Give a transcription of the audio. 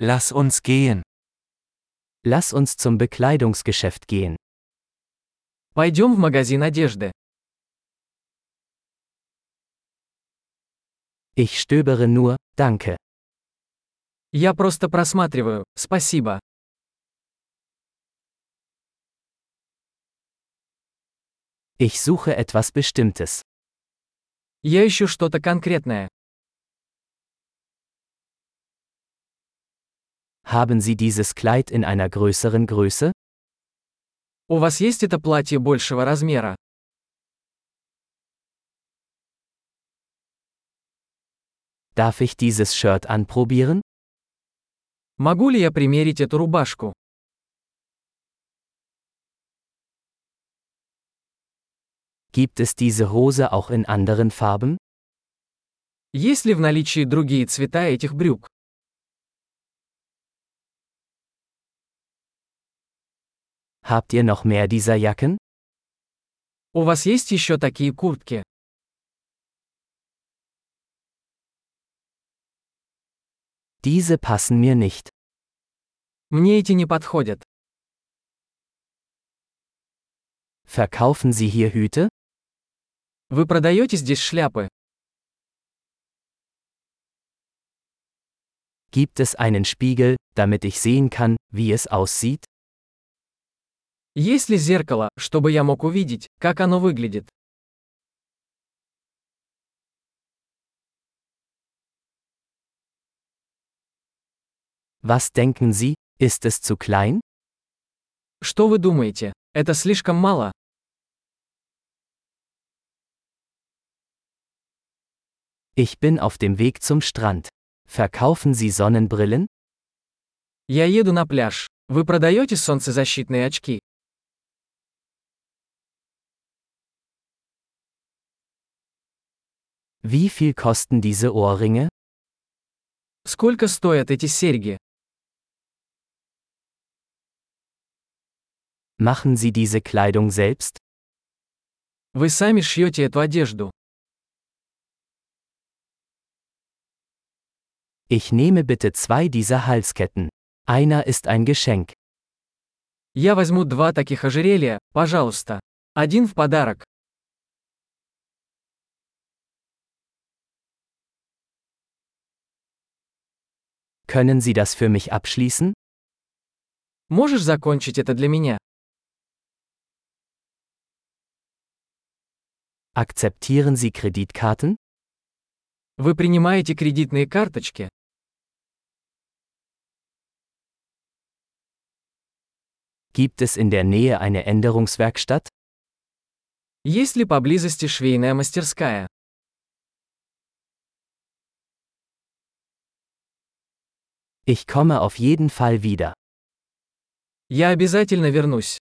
Lass uns gehen. Lass uns zum Bekleidungsgeschäft gehen. Пойдем в магазин одежды. Ich stöbere nur, danke. Я просто просматриваю, спасибо. Ich suche etwas Bestimmtes. Я ищу что-то конкретное. Haben Sie dieses Kleid in einer größeren Größe? У вас есть это платье большего размера? Darf ich dieses Shirt anprobieren? Могу ли я примерить эту рубашку? Gibt es diese Hose auch in anderen Farben? Есть ли в наличии другие цвета этих брюк? Habt ihr noch mehr dieser Jacken? У вас есть еще такие куртки? Diese passen mir nicht. Мне эти не подходят. Verkaufen Sie hier Hüte? Вы продаете здесь шляпы? Gibt es einen Spiegel, damit ich sehen kann, wie es aussieht? Есть ли зеркало, чтобы я мог увидеть, как оно выглядит? Was denken Sie, ist es zu klein? Что вы думаете? Это слишком мало? Ich bin auf dem Weg zum Strand. Verkaufen Sie Sonnenbrillen? Я еду на пляж. Вы продаете солнцезащитные очки? Wie viel kosten diese Ohrringe? Сколько стоят эти серьги? Machen Sie diese Kleidung selbst? Вы сами шьете эту одежду. Ich nehme bitte zwei dieser Halsketten. Einer ist ein Geschenk. Я возьму два таких ожерелья, пожалуйста. Один в подарок. Können Sie das für mich abschließen? Можешь закончить это для меня? Akzeptieren Sie Kreditkarten? Вы принимаете кредитные карточки? Gibt es in der Nähe eine Änderungswerkstatt? Есть ли поблизости швейная мастерская? Ich komme auf jeden Fall wieder. Я обязательно вернусь.